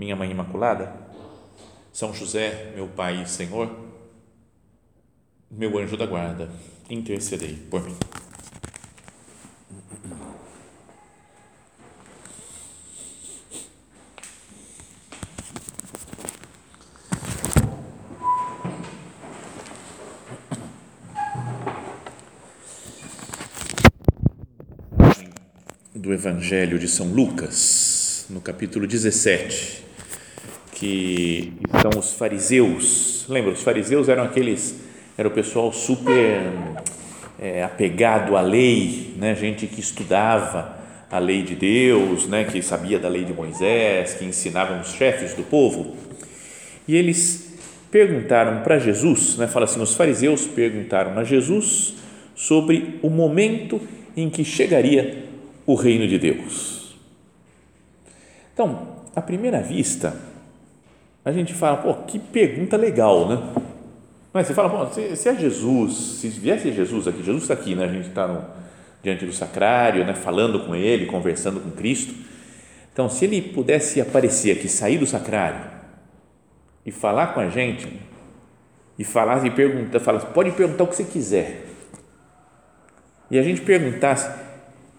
minha Mãe Imaculada, São José, meu Pai e Senhor, meu anjo da guarda, intercedei por mim. Do Evangelho de São Lucas, no capítulo 17 que são os fariseus. Lembra, os fariseus eram aqueles, era o pessoal super é, apegado à lei, né? gente que estudava a lei de Deus, né? que sabia da lei de Moisés, que ensinavam os chefes do povo. E eles perguntaram para Jesus, né? fala assim, os fariseus perguntaram a Jesus sobre o momento em que chegaria o reino de Deus. Então, à primeira vista, a gente fala, pô, que pergunta legal, né? Mas você fala, pô, se, se é Jesus, se viesse Jesus aqui, Jesus está aqui, né? A gente está diante do sacrário, né? Falando com Ele, conversando com Cristo. Então, se Ele pudesse aparecer aqui, sair do sacrário e falar com a gente, e falar e perguntar, fala, pode perguntar o que você quiser. E a gente perguntasse,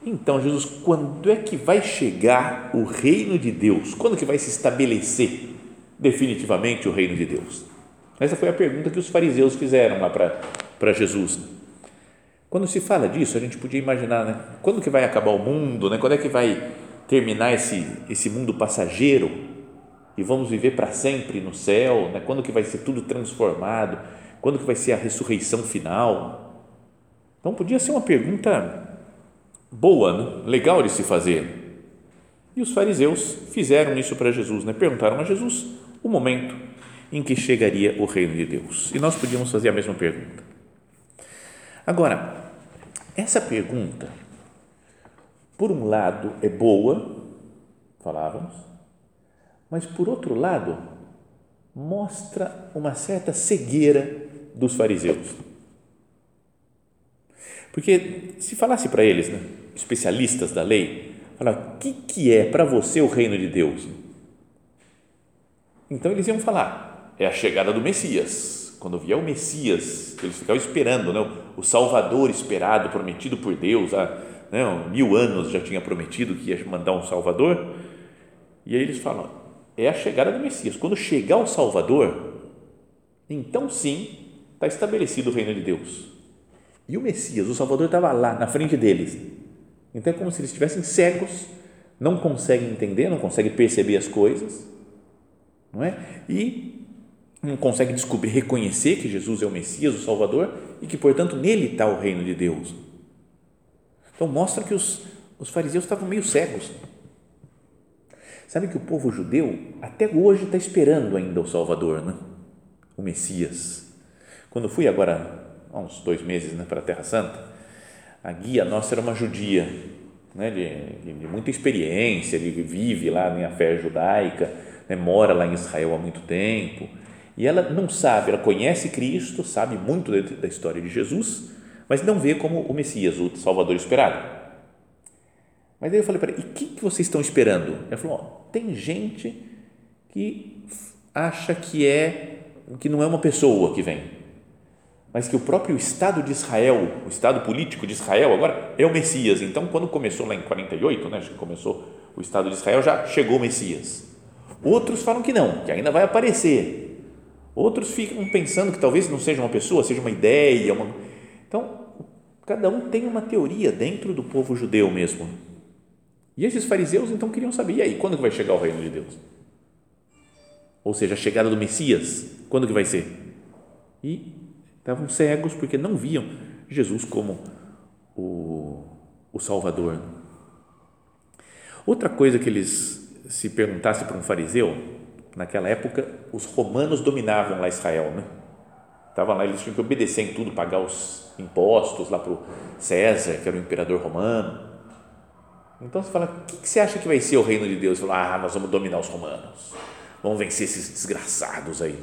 então, Jesus, quando é que vai chegar o reino de Deus? Quando que vai se estabelecer? Definitivamente o reino de Deus? Essa foi a pergunta que os fariseus fizeram lá para Jesus. Quando se fala disso, a gente podia imaginar, né? Quando que vai acabar o mundo, né? Quando é que vai terminar esse esse mundo passageiro e vamos viver para sempre no céu, né? Quando que vai ser tudo transformado? Quando que vai ser a ressurreição final? Então podia ser uma pergunta boa, né? legal de se fazer. E os fariseus fizeram isso para Jesus, né? Perguntaram a Jesus o momento em que chegaria o reino de Deus. E nós podíamos fazer a mesma pergunta. Agora, essa pergunta, por um lado, é boa, falávamos, mas por outro lado, mostra uma certa cegueira dos fariseus. Porque se falasse para eles, né, especialistas da lei, falar o que, que é para você o reino de Deus? Então eles iam falar, é a chegada do Messias. Quando vier o Messias, eles ficavam esperando, né? o Salvador esperado, prometido por Deus, há né? mil anos já tinha prometido que ia mandar um Salvador. E aí eles falam, é a chegada do Messias. Quando chegar o Salvador, então sim está estabelecido o reino de Deus. E o Messias, o Salvador, estava lá na frente deles. Então é como se eles estivessem cegos, não conseguem entender, não conseguem perceber as coisas não é? E não consegue descobrir, reconhecer que Jesus é o Messias, o Salvador e que, portanto, nele está o reino de Deus. Então, mostra que os, os fariseus estavam meio cegos. Sabe que o povo judeu até hoje está esperando ainda o Salvador, né? o Messias. Quando fui agora, há uns dois meses, né, para a Terra Santa, a guia nossa era uma judia, né, de, de muita experiência, ele vive lá na fé judaica, né, mora lá em Israel há muito tempo, e ela não sabe, ela conhece Cristo, sabe muito da história de Jesus, mas não vê como o Messias, o Salvador esperado. Mas aí eu falei para ela, e o que, vocês estão esperando? Ela falou, oh, tem gente que acha que é, que não é uma pessoa que vem, mas que o próprio Estado de Israel, o Estado político de Israel agora é o Messias. Então, quando começou lá em 48, né, acho que começou o Estado de Israel, já chegou o Messias. Outros falam que não, que ainda vai aparecer. Outros ficam pensando que talvez não seja uma pessoa, seja uma ideia. Uma... Então, cada um tem uma teoria dentro do povo judeu mesmo. E esses fariseus então queriam saber, e aí, quando que vai chegar o reino de Deus? Ou seja, a chegada do Messias, quando que vai ser? E estavam cegos porque não viam Jesus como o, o Salvador. Outra coisa que eles se perguntasse para um fariseu, naquela época os romanos dominavam lá Israel, né? Estavam lá, eles tinham que obedecer em tudo, pagar os impostos lá para o César, que era o imperador romano. Então você fala, o que, você acha que vai ser o reino de Deus? Fala, ah, nós vamos dominar os romanos, vamos vencer esses desgraçados aí,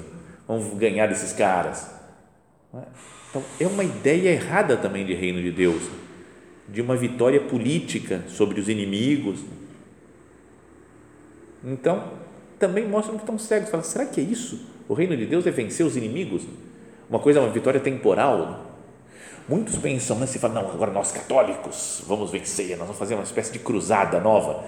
vamos ganhar desses caras. Então é uma ideia errada também de reino de Deus, de uma vitória política sobre os inimigos. Então também mostram que estão cegos. Fala, será que é isso? O reino de Deus é vencer os inimigos? Uma coisa, uma vitória temporal. Muitos pensam, né? Se fala, não, agora nós católicos vamos vencer, nós vamos fazer uma espécie de cruzada nova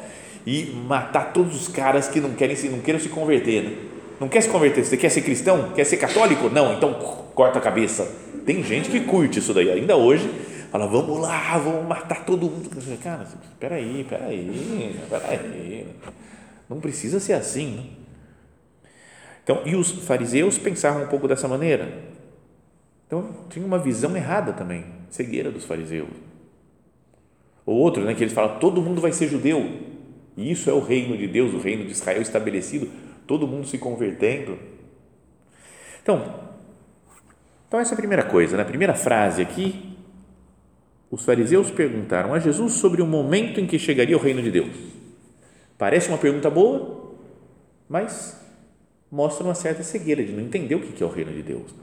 e matar todos os caras que não querem se, não queiram se converter, né? Não quer se converter? Você quer ser cristão? Quer ser católico? Não, então corta a cabeça. Tem gente que curte isso daí. Ainda hoje, fala, vamos lá, vamos matar todo mundo. Cara, espera aí, espera aí, espera aí. Não precisa ser assim. Né? Então, e os fariseus pensavam um pouco dessa maneira. Então, tinha uma visão errada também, cegueira dos fariseus. O outro, né, que eles falam, todo mundo vai ser judeu, e isso é o reino de Deus, o reino de Israel estabelecido, todo mundo se convertendo. Então, então essa é a primeira coisa, na né? primeira frase aqui, os fariseus perguntaram a Jesus sobre o momento em que chegaria o reino de Deus. Parece uma pergunta boa, mas mostra uma certa cegueira de não entender o que é o reino de Deus.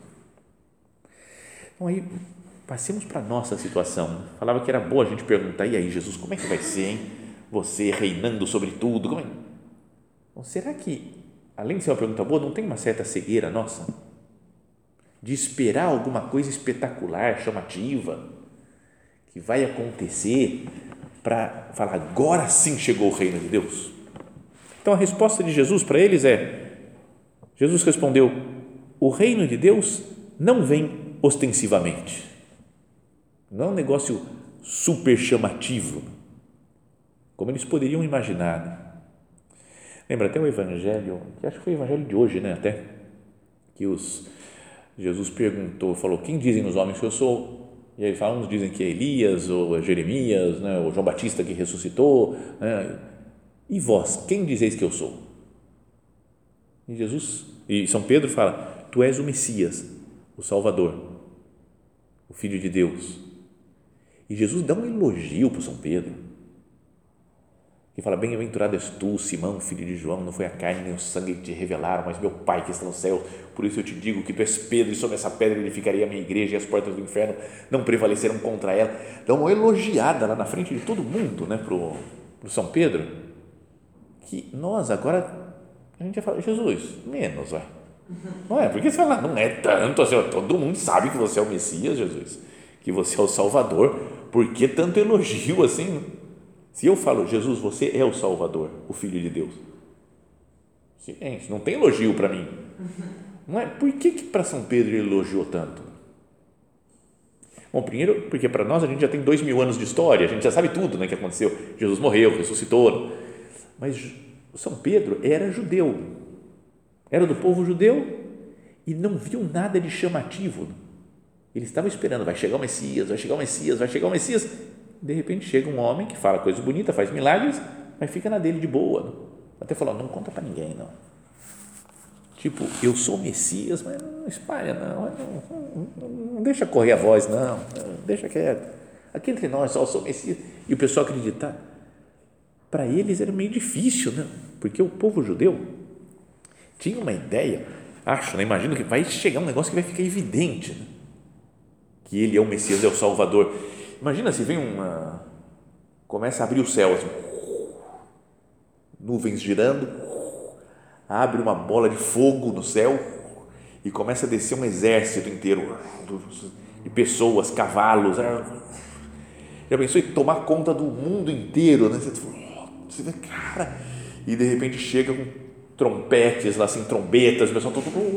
Então aí, passemos para a nossa situação. Falava que era boa a gente perguntar, e aí Jesus, como é que vai ser, hein? Você reinando sobre tudo, como é? Então, será que, além de ser uma pergunta boa, não tem uma certa cegueira nossa? De esperar alguma coisa espetacular, chamativa, que vai acontecer para falar, agora sim chegou o reino de Deus? Então a resposta de Jesus para eles é: Jesus respondeu, o reino de Deus não vem ostensivamente. Não é um negócio super chamativo, como eles poderiam imaginar. Né? Lembra até o evangelho, que acho que foi o evangelho de hoje, né, até, que os Jesus perguntou, falou: "Quem dizem os homens que eu sou?" E aí falam, uns dizem que é Elias ou é Jeremias, né, ou João Batista que ressuscitou, né? E vós, quem dizeis que eu sou? E Jesus e São Pedro fala: Tu és o Messias, o Salvador, o Filho de Deus. E Jesus dá um elogio para São Pedro. E fala: Bem-aventurado és tu, Simão, filho de João, não foi a carne nem o sangue que te revelaram, mas meu Pai que está no céu. Por isso eu te digo que tu és Pedro, e sobre essa pedra edificarei a minha igreja, e as portas do inferno não prevalecerão contra ela. Dá uma elogiada lá na frente de todo mundo, né, para o São Pedro, que nós agora, a gente ia falar: Jesus, menos, vai não é? Porque você fala, não é tanto assim, todo mundo sabe que você é o Messias, Jesus, que você é o Salvador, por que tanto elogio assim? Se eu falo, Jesus, você é o Salvador, o Filho de Deus, silêncio, não tem elogio para mim. Não é? Por que, que para São Pedro ele elogiou tanto? Bom, primeiro, porque para nós a gente já tem dois mil anos de história, a gente já sabe tudo né, que aconteceu. Jesus morreu, ressuscitou. Mas São Pedro era judeu, era do povo judeu e não viu nada de chamativo. Ele estava esperando, vai chegar o Messias, vai chegar o Messias, vai chegar o Messias. De repente chega um homem que fala coisa bonita, faz milagres, mas fica na dele de boa. Até falou, não conta para ninguém, não. Tipo, eu sou Messias, mas não espalha, não. Não, não, não deixa correr a voz, não. Deixa quieto. Aqui entre nós, só eu sou o Messias. E o pessoal acreditar. Para eles era meio difícil, né? Porque o povo judeu tinha uma ideia, acho, né? imagino que vai chegar um negócio que vai ficar evidente, né? que ele é o Messias, é o Salvador. Imagina se vem uma, começa a abrir o céu, assim, nuvens girando, abre uma bola de fogo no céu e começa a descer um exército inteiro de pessoas, cavalos. Já pensou em tomar conta do mundo inteiro, né? Você vê, cara, e de repente chega com trompetes, lá assim, trombetas, o pessoal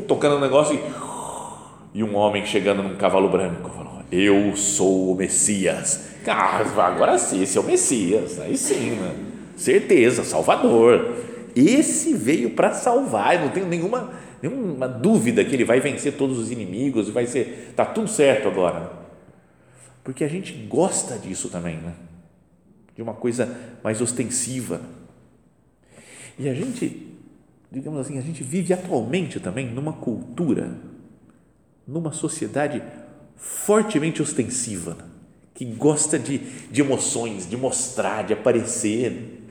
tocando um negócio e, e um homem chegando num cavalo branco eu sou o Messias. Ah, agora sim, esse é o Messias, aí sim, né? certeza, Salvador. Esse veio para salvar, eu não tenho nenhuma, nenhuma dúvida que ele vai vencer todos os inimigos e vai ser, tá tudo certo agora. Porque a gente gosta disso também, né? De uma coisa mais ostensiva E a gente, digamos assim, a gente vive atualmente também numa cultura, numa sociedade fortemente ostensiva, que gosta de, de emoções, de mostrar, de aparecer.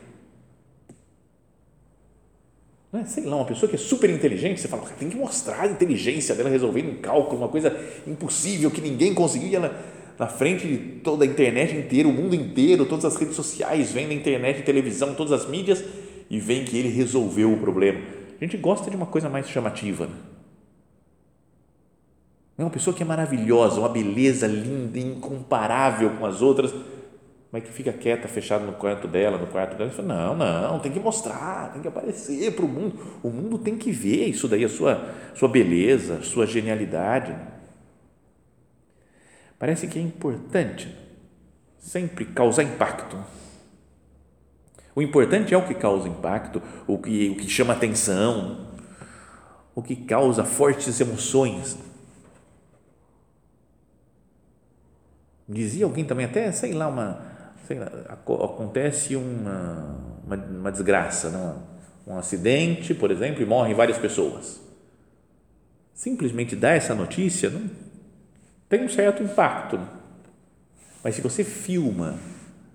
Não é? Sei lá, uma pessoa que é super inteligente, você fala, tem que mostrar a inteligência dela resolvendo um cálculo, uma coisa impossível que ninguém conseguiu, e ela na frente de toda a internet inteira, o mundo inteiro, todas as redes sociais, vem na internet, televisão, todas as mídias, e vem que ele resolveu o problema. A gente gosta de uma coisa mais chamativa. Né? É uma pessoa que é maravilhosa, uma beleza linda, incomparável com as outras, mas que fica quieta, fechada no quarto dela, no quarto dela, fala, não, não, tem que mostrar, tem que aparecer para o mundo, o mundo tem que ver isso daí, a sua, sua beleza, sua genialidade. Parece que é importante sempre causar impacto. O importante é o que causa impacto, o que, o que chama atenção, o que causa fortes emoções. Dizia alguém também, até, sei lá, uma, acontece uma, uma, uma desgraça, né? um acidente, por exemplo, e morrem várias pessoas. Simplesmente dar essa notícia não tem um certo impacto. Mas se você filma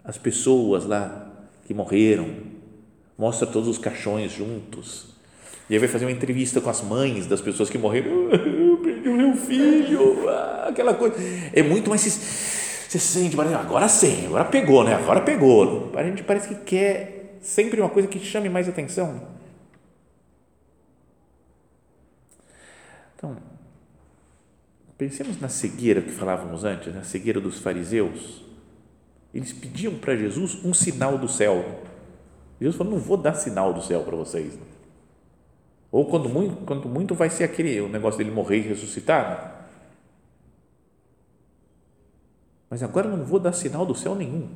as pessoas lá que morreram, mostra todos os caixões juntos, e aí vai fazer uma entrevista com as mães das pessoas que morreram, eu perdi o meu filho, ah, aquela coisa, é muito mais você sente, agora sim, agora pegou, né? Agora pegou. A gente parece que quer sempre uma coisa que chame mais atenção. Então, pensemos na cegueira que falávamos antes, na cegueira dos fariseus. Eles pediam para Jesus um sinal do céu. Jesus falou: não vou dar sinal do céu para vocês. Ou quando muito, quando muito vai ser aquele o negócio dele morrer e ressuscitar. Mas agora não vou dar sinal do céu nenhum.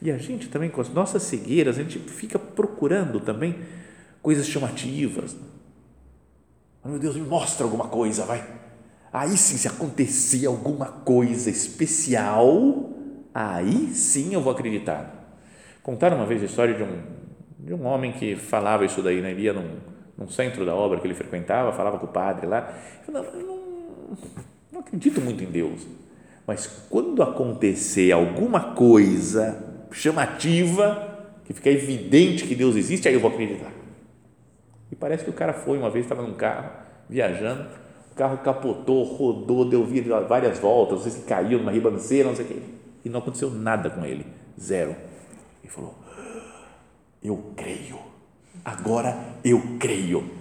E a gente também, com as nossas cegueiras, a gente fica procurando também coisas chamativas. Oh, meu Deus, me mostra alguma coisa, vai. Aí sim, se acontecer alguma coisa especial, aí sim eu vou acreditar. Contaram uma vez a história de um, de um homem que falava isso daí, né? ele ia num, num centro da obra que ele frequentava, falava com o padre lá. Eu não, eu não, não acredito muito em Deus mas quando acontecer alguma coisa chamativa, que fica evidente que Deus existe, aí eu vou acreditar. E parece que o cara foi uma vez, estava num carro, viajando, o carro capotou, rodou, deu várias voltas, não sei se caiu numa ribanceira, não sei o quê, e não aconteceu nada com ele, zero. Ele falou: Eu creio, agora eu creio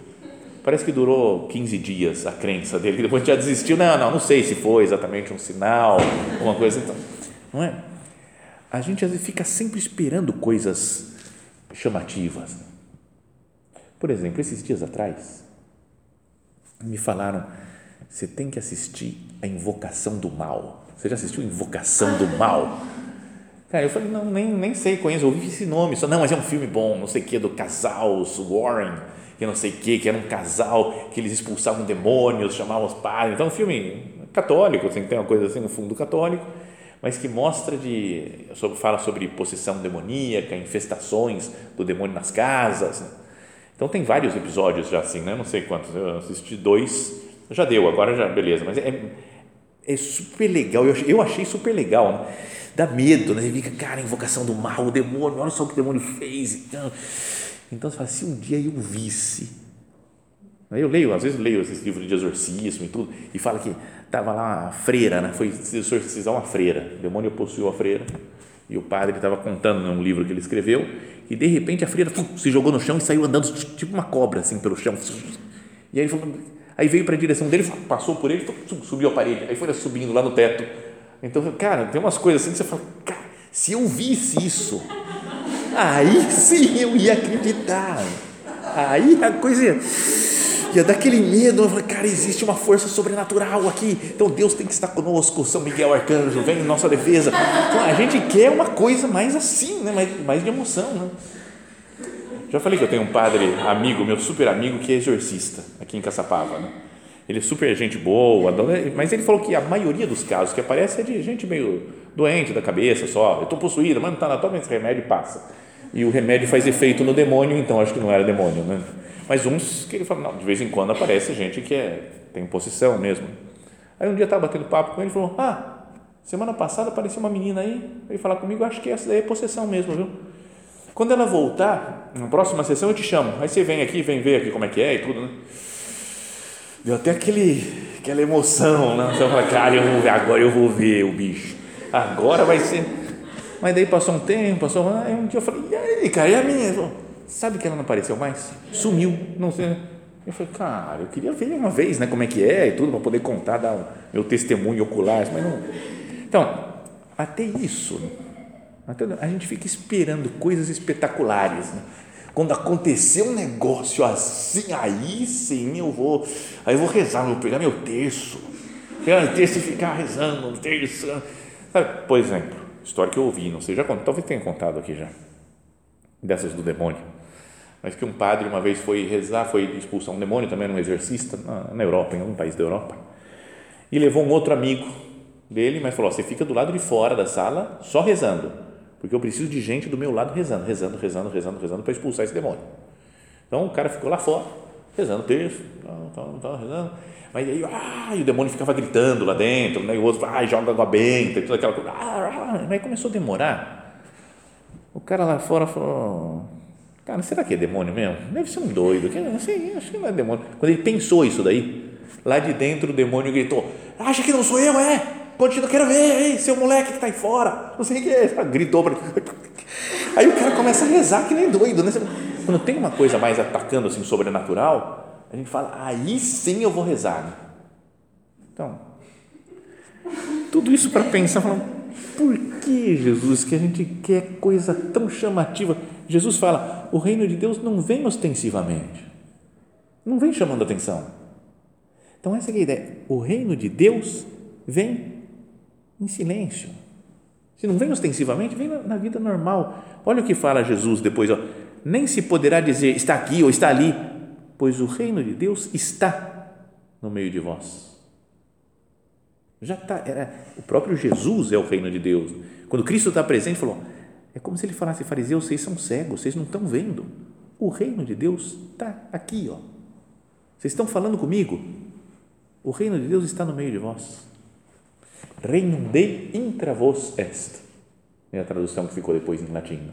Parece que durou 15 dias a crença dele, depois já desistiu. Não, não, não sei se foi exatamente um sinal, uma coisa. Então, não é? A gente às vezes fica sempre esperando coisas chamativas. Por exemplo, esses dias atrás, me falaram: você tem que assistir a Invocação do Mal. Você já assistiu Invocação do Mal? Cara, eu falei: não, nem, nem sei, conheço, ouvi esse nome. Só, não, mas é um filme bom, não sei o que, do casal, Warren que não sei o que, que era um casal que eles expulsavam demônios, chamavam os padres. Então, um filme católico, assim, tem uma coisa assim no fundo católico, mas que mostra de sobre, fala sobre possessão demoníaca, infestações do demônio nas casas. Então tem vários episódios já assim, né? Não sei quantos, eu assisti dois, já deu, agora já beleza, mas é, é super legal. Eu achei, eu achei super legal, né? dá medo, né? Fica, cara, invocação do mal, o demônio, olha só o que o demônio fez. Então, então você fala, se um dia eu visse, eu leio, às vezes leio esses livros de exorcismo e tudo, e fala que estava lá uma freira, né? foi exorcizar uma freira, o demônio possuiu a freira, e o padre estava contando num livro que ele escreveu, e de repente a freira se jogou no chão e saiu andando tipo uma cobra assim pelo chão. E aí, falou, aí veio para a direção dele, passou por ele, subiu a parede, aí foi subindo lá no teto. Então, cara, tem umas coisas assim que você fala, cara, se eu visse isso, Aí sim eu ia acreditar. Aí a coisa ia, dar aquele medo. Eu falei, cara, existe uma força sobrenatural aqui. Então Deus tem que estar conosco. São Miguel Arcanjo, vem em nossa defesa. Então a gente quer uma coisa mais assim, né? mais, mais de emoção. Né? Já falei que eu tenho um padre amigo, meu super amigo, que é exorcista aqui em Caçapava. Né? Ele é super gente boa, mas ele falou que a maioria dos casos que aparece é de gente meio doente da cabeça só. Eu estou possuído, mas não está na toma esse remédio e passa e o remédio faz efeito no demônio, então acho que não era demônio, né? Mas uns que ele fala, não, de vez em quando aparece gente que é, tem possessão mesmo. Aí um dia estava batendo papo com ele e falou, ah, semana passada apareceu uma menina aí, veio falar comigo, acho que essa daí é possessão mesmo, viu? Quando ela voltar, na próxima sessão eu te chamo, aí você vem aqui, vem ver aqui como é que é e tudo, né? Deu até aquele, aquela emoção, né? Você fala, cara, eu vou ver, agora eu vou ver o bicho, agora vai ser. Mas daí passou um tempo, passou, aí um dia eu falei, e aí, cara, e a minha? Falei, Sabe que ela não apareceu mais? Sumiu, não sei. Eu falei, cara, eu queria ver uma vez, né, como é que é e tudo, para poder contar, dar o meu testemunho ocular, mas não. Então, até isso, até a gente fica esperando coisas espetaculares. Né? Quando acontecer um negócio assim, aí sim eu vou, aí eu vou rezar, vou pegar meu terço, pegar meu terço e ficar rezando, um terço. Sabe? Por exemplo, história que eu ouvi, não sei, já talvez tenha contado aqui já, dessas do demônio mas que um padre uma vez foi rezar, foi expulsar um demônio, também era um exorcista, na, na Europa, em algum país da Europa, e levou um outro amigo dele, mas falou: você fica do lado de fora da sala só rezando, porque eu preciso de gente do meu lado rezando, rezando, rezando, rezando, rezando para expulsar esse demônio. Então o cara ficou lá fora, rezando terço, tal, tal, rezando. Mas aí, ah, e o demônio ficava gritando lá dentro, né? e o outro, ah, joga água benta, e aquela coisa. Ah, ah, mas começou a demorar. O cara lá fora falou: Cara, será que é demônio mesmo? Deve ser um doido. Assim, acho que não é demônio. Quando ele pensou isso daí, lá de dentro o demônio gritou: Acha que não sou eu, é? Continua, quero ver aí, seu moleque que está aí fora. Não sei o que é. Gritou para Aí o cara começa a rezar que nem doido, né? Quando tem uma coisa mais atacando assim, sobrenatural, a gente fala: Aí sim eu vou rezar. Né? Então, tudo isso para pensar, falando, por que, Jesus, que a gente quer coisa tão chamativa? Jesus fala: o reino de Deus não vem ostensivamente, não vem chamando atenção. Então, essa é a ideia. O reino de Deus vem em silêncio. Se não vem ostensivamente, vem na, na vida normal. Olha o que fala Jesus depois: ó, nem se poderá dizer está aqui ou está ali, pois o reino de Deus está no meio de vós. Já está, era, o próprio Jesus é o reino de Deus. Quando Cristo está presente, falou: é como se ele falasse, fariseus, vocês são cegos, vocês não estão vendo. O reino de Deus está aqui, ó. Vocês estão falando comigo? O reino de Deus está no meio de vós. Regnum Dei intra vos est. É a tradução que ficou depois em latim.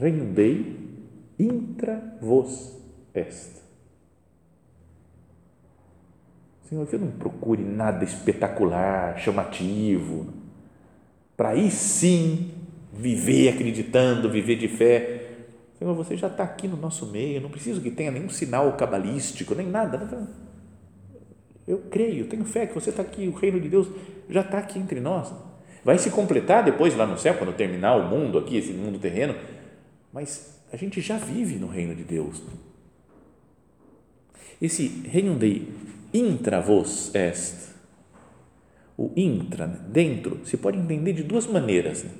Regnum Dei intra vos est. Senhor, que eu não procure nada espetacular, chamativo, para aí sim viver acreditando, viver de fé. Senhor, você já está aqui no nosso meio, não preciso que tenha nenhum sinal cabalístico, nem nada. Eu creio, tenho fé que você está aqui, o reino de Deus já está aqui entre nós. Vai se completar depois lá no céu, quando terminar o mundo aqui, esse mundo terreno, mas a gente já vive no reino de Deus. Esse reino de intravos est, o intra, dentro, se pode entender de duas maneiras. Né?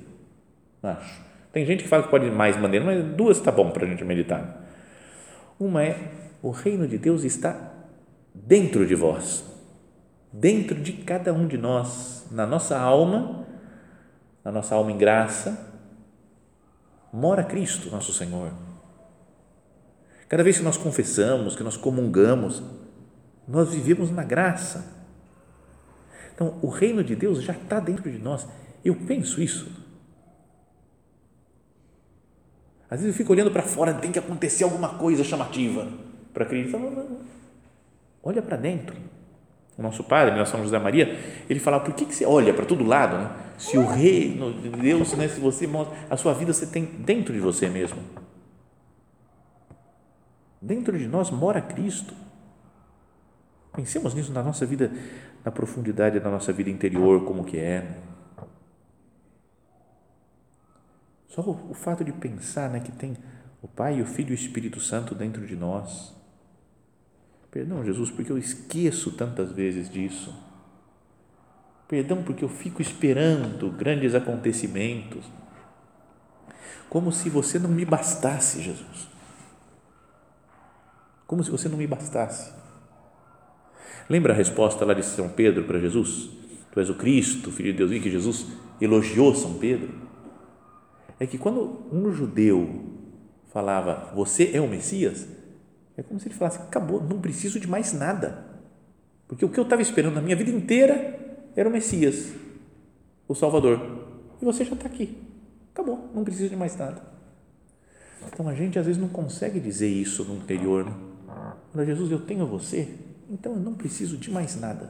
Acho. Tem gente que fala que pode de mais maneiras, mas duas está bom para a gente meditar. Uma é o reino de Deus está dentro de vós, dentro de cada um de nós, na nossa alma, na nossa alma em graça, mora Cristo, nosso Senhor. Cada vez que nós confessamos, que nós comungamos, nós vivemos na graça. Então, o reino de Deus já está dentro de nós. Eu penso isso Às vezes eu fico olhando para fora, tem que acontecer alguma coisa chamativa para acreditar. Olha para dentro. O nosso padre, meu São José Maria, ele falava: por que, que você olha para todo lado? Né? Se o reino de Deus, né, se você mostra, a sua vida você tem dentro de você mesmo. Dentro de nós mora Cristo. Pensemos nisso na nossa vida, na profundidade da nossa vida interior, como que é. Né? Só o, o fato de pensar né, que tem o Pai, o Filho e o Espírito Santo dentro de nós. Perdão, Jesus, porque eu esqueço tantas vezes disso. Perdão, porque eu fico esperando grandes acontecimentos. Como se você não me bastasse, Jesus. Como se você não me bastasse. Lembra a resposta lá de São Pedro para Jesus? Tu és o Cristo, Filho de Deus, e que Jesus elogiou São Pedro é que quando um judeu falava, você é o Messias, é como se ele falasse, acabou, não preciso de mais nada. Porque o que eu estava esperando na minha vida inteira era o Messias, o Salvador. E você já está aqui. Acabou, não preciso de mais nada. Então a gente às vezes não consegue dizer isso no interior. Né? Jesus, eu tenho você, então eu não preciso de mais nada.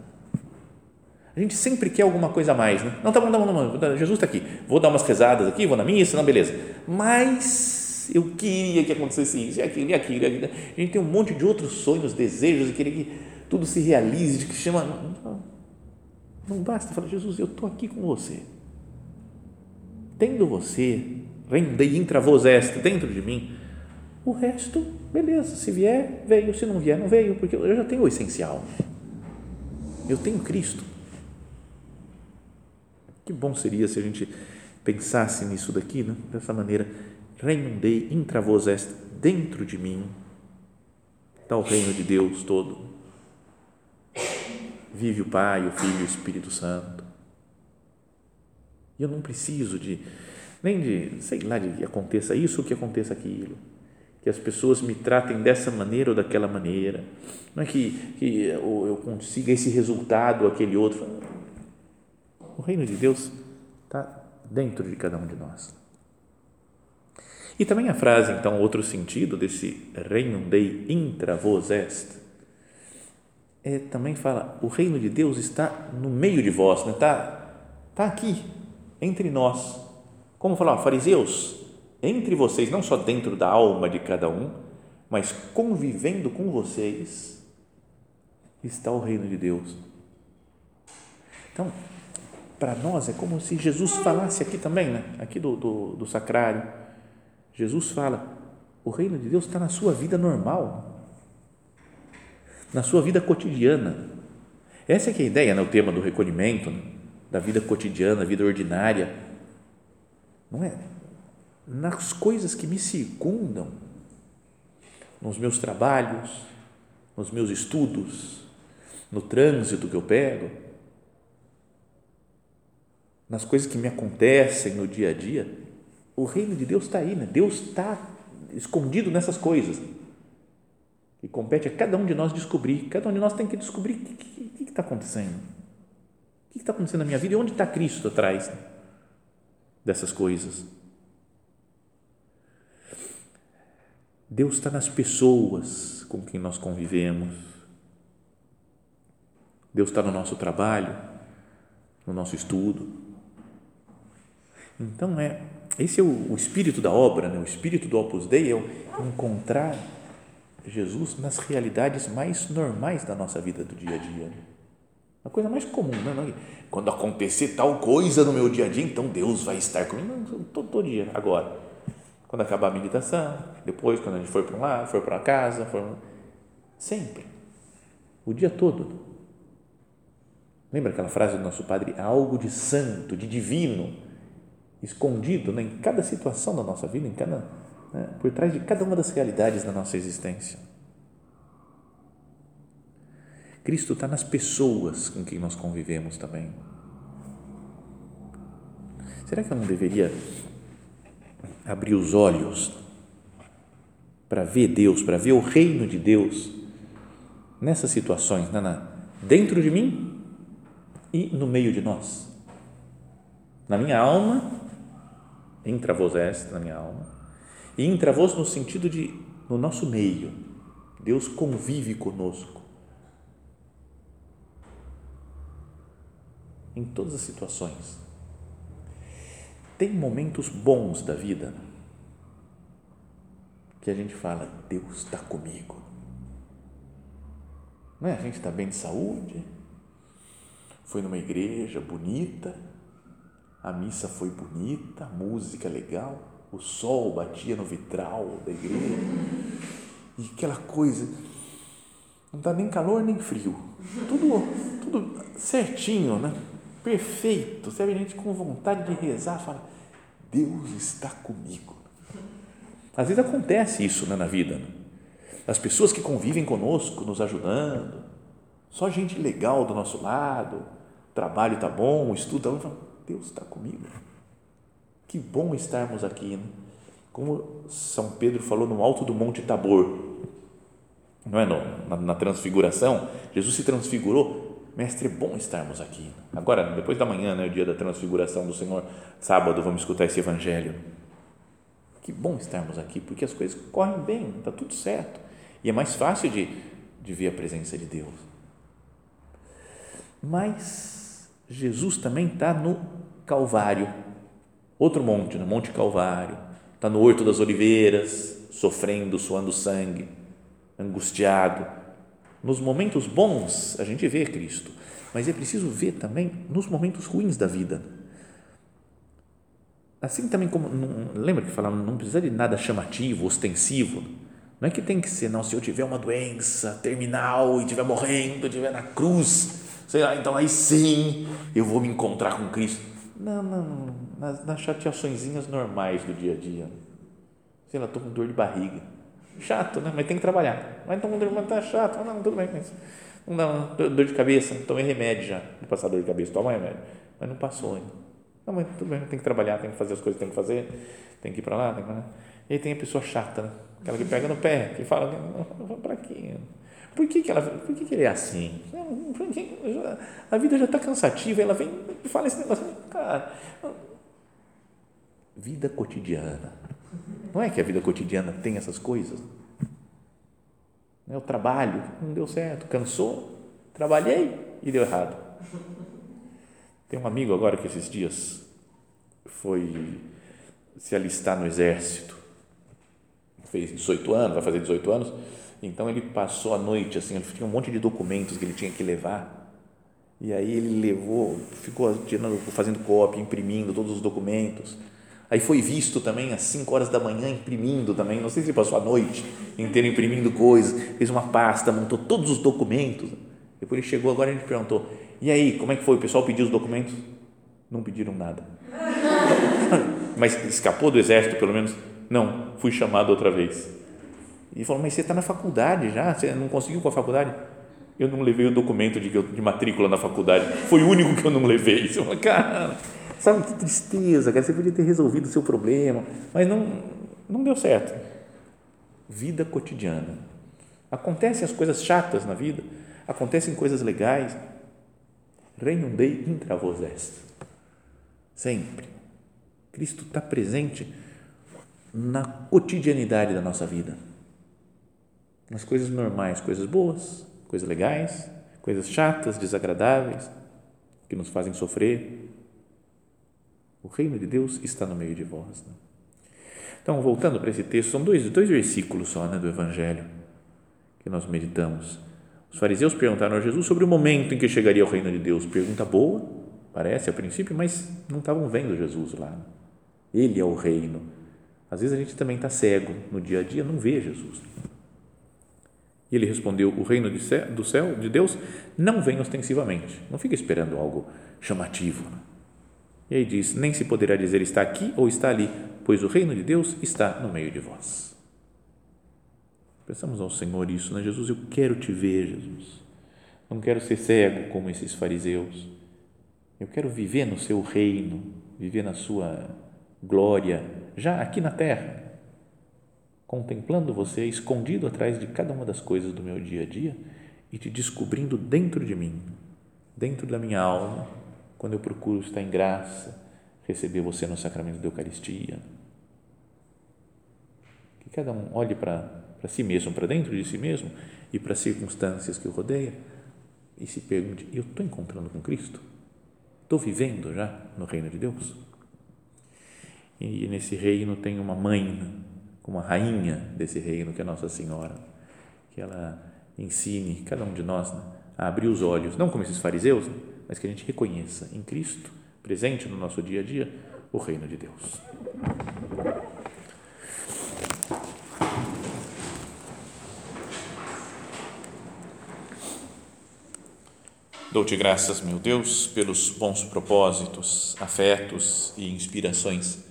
A gente sempre quer alguma coisa a mais, né? Não, tá bom, tá bom, tá bom. Jesus está aqui. Vou dar umas rezadas aqui, vou na missa, não, beleza. Mas eu queria que acontecesse isso, e aquilo, e aquilo, e aquilo. A gente tem um monte de outros sonhos, desejos, e querer que tudo se realize, que chama. Não, não basta. Fala, Jesus, eu estou aqui com você. Tendo você, rendei intravos est dentro de mim, o resto, beleza, se vier, veio, se não vier, não veio, porque eu já tenho o essencial. Eu tenho Cristo. Que bom seria se a gente pensasse nisso daqui, né? dessa maneira, reino dei intravos est dentro de mim, está o reino de Deus todo. Vive o Pai, o Filho e o Espírito Santo. E eu não preciso de, nem de, sei lá, de que aconteça isso que aconteça aquilo que as pessoas me tratem dessa maneira ou daquela maneira, não é que, que eu consiga esse resultado ou aquele outro. O reino de Deus está dentro de cada um de nós. E também a frase, então, outro sentido desse reino dei intra vos est, é, também fala, o reino de Deus está no meio de vós, né? está, está aqui, entre nós. Como falar, fariseus, entre vocês, não só dentro da alma de cada um, mas convivendo com vocês, está o reino de Deus. Então, para nós é como se Jesus falasse aqui também, né? aqui do, do, do sacrário. Jesus fala: o reino de Deus está na sua vida normal, na sua vida cotidiana. Essa é é a ideia, né? o tema do recolhimento, né? da vida cotidiana, da vida ordinária. Não é? nas coisas que me circundam, nos meus trabalhos, nos meus estudos, no trânsito que eu pego, nas coisas que me acontecem no dia a dia, o reino de Deus está aí, né? Deus está escondido nessas coisas. E compete a cada um de nós descobrir. Cada um de nós tem que descobrir o que está acontecendo. O que está acontecendo na minha vida e onde está Cristo atrás dessas coisas. Deus está nas pessoas com quem nós convivemos. Deus está no nosso trabalho, no nosso estudo. Então, é, esse é o, o espírito da obra, né? o espírito do Opus Dei é o encontrar Jesus nas realidades mais normais da nossa vida do dia a dia. Né? A coisa mais comum, né? Quando acontecer tal coisa no meu dia a dia, então Deus vai estar comigo. Não, todo, todo dia, agora quando acabar a meditação, depois quando a gente for para um lado, for para casa, for sempre, o dia todo. Lembra aquela frase do nosso padre? Algo de santo, de divino, escondido né, em cada situação da nossa vida, em cada, né, por trás de cada uma das realidades da nossa existência. Cristo está nas pessoas com quem nós convivemos também. Será que eu não deveria abrir os olhos para ver Deus, para ver o reino de Deus nessas situações, né, dentro de mim e no meio de nós. Na minha alma, intravos est, na minha alma, e intravos no sentido de no nosso meio. Deus convive conosco. Em todas as situações tem momentos bons da vida que a gente fala, Deus está comigo. Não é? A gente está bem de saúde, foi numa igreja bonita, a missa foi bonita, a música legal, o sol batia no vitral da igreja e aquela coisa, não dá nem calor nem frio, tudo, tudo certinho, né? perfeito. Sabe, a gente com vontade de rezar, fala, Deus está comigo. Às vezes acontece isso né, na vida. Né? As pessoas que convivem conosco, nos ajudando, só gente legal do nosso lado, o trabalho está bom, o estudo está bom, Deus está comigo. Que bom estarmos aqui. Né? Como São Pedro falou no alto do Monte Tabor, não é? No, na, na transfiguração, Jesus se transfigurou. Mestre, é bom estarmos aqui. Agora, depois da manhã, né, o dia da transfiguração do Senhor, sábado, vamos escutar esse evangelho. Que bom estarmos aqui, porque as coisas correm bem, está tudo certo. E é mais fácil de, de ver a presença de Deus. Mas Jesus também está no Calvário, outro monte, no Monte Calvário, está no Horto das Oliveiras, sofrendo, suando sangue, angustiado. Nos momentos bons, a gente vê Cristo, mas é preciso ver também nos momentos ruins da vida. Assim também como, não, lembra que falamos, não precisa de nada chamativo, ostensivo, não é que tem que ser, não, se eu tiver uma doença terminal e estiver morrendo, estiver na cruz, sei lá, então aí sim eu vou me encontrar com Cristo. Não, não, nas, nas chateaçõezinhas normais do dia a dia. Sei lá, estou com dor de barriga. Chato, né? Mas tem que trabalhar. Mas de barriga, tá chato. Não, não, tudo bem, mas não, dor de cabeça, tomei remédio já. Vou passar dor de cabeça, toma remédio. Mas não passou ainda. Não, mas tudo bem, tem que trabalhar, tem que fazer as coisas que tem que fazer, tem que ir para lá, tem que ir lá. E aí tem a pessoa chata, né? Aquela que pega no pé, que fala, para quê? Por que, que, ela, por que, que ele é assim? A vida já está cansativa, ela vem e fala esse negócio, cara. Vida cotidiana. Não é que a vida cotidiana tem essas coisas? É o trabalho, não deu certo, cansou, trabalhei e deu errado. Tem um amigo agora que esses dias foi se alistar no exército fez 18 anos, vai fazer 18 anos, então ele passou a noite assim, ele tinha um monte de documentos que ele tinha que levar. E aí ele levou, ficou tirando, fazendo cópia, imprimindo todos os documentos. Aí foi visto também às 5 horas da manhã imprimindo também, não sei se ele passou a noite inteira imprimindo coisas, fez uma pasta, montou todos os documentos. Depois ele chegou agora a gente perguntou: "E aí, como é que foi? O pessoal pediu os documentos?" Não pediram nada. Mas escapou do exército, pelo menos não, fui chamado outra vez. E falou, mas você está na faculdade já? Você não conseguiu com a faculdade? Eu não levei o documento de, de matrícula na faculdade. Foi o único que eu não levei. Você falou, cara, sabe que tristeza, cara. Você podia ter resolvido o seu problema, mas não, não deu certo. Vida cotidiana. Acontecem as coisas chatas na vida, acontecem coisas legais. Reino Dei intra vos est. Sempre. Cristo está presente na cotidianidade da nossa vida. Nas coisas normais, coisas boas, coisas legais, coisas chatas, desagradáveis, que nos fazem sofrer. O reino de Deus está no meio de vós. Né? Então, voltando para esse texto, são dois, dois versículos só né, do Evangelho que nós meditamos. Os fariseus perguntaram a Jesus sobre o momento em que chegaria o reino de Deus. Pergunta boa, parece a princípio, mas não estavam vendo Jesus lá. Ele é o reino às vezes a gente também está cego no dia a dia, não vê Jesus. E ele respondeu: O reino do céu, de Deus, não vem ostensivamente. Não fica esperando algo chamativo. E aí diz: Nem se poderá dizer está aqui ou está ali, pois o reino de Deus está no meio de vós. Pensamos ao Senhor isso, né? Jesus, eu quero te ver, Jesus. Não quero ser cego como esses fariseus. Eu quero viver no seu reino, viver na sua glória, já aqui na terra, contemplando você escondido atrás de cada uma das coisas do meu dia a dia e te descobrindo dentro de mim, dentro da minha alma, quando eu procuro estar em graça, receber você no sacramento da Eucaristia. Que cada um olhe para, para si mesmo, para dentro de si mesmo e para as circunstâncias que o rodeiam e se pergunte: eu estou encontrando com Cristo? Estou vivendo já no reino de Deus? E nesse reino tem uma mãe, uma rainha desse reino, que é Nossa Senhora, que ela ensine cada um de nós né, a abrir os olhos, não como esses fariseus, né, mas que a gente reconheça em Cristo, presente no nosso dia a dia, o reino de Deus. Dou-te graças, meu Deus, pelos bons propósitos, afetos e inspirações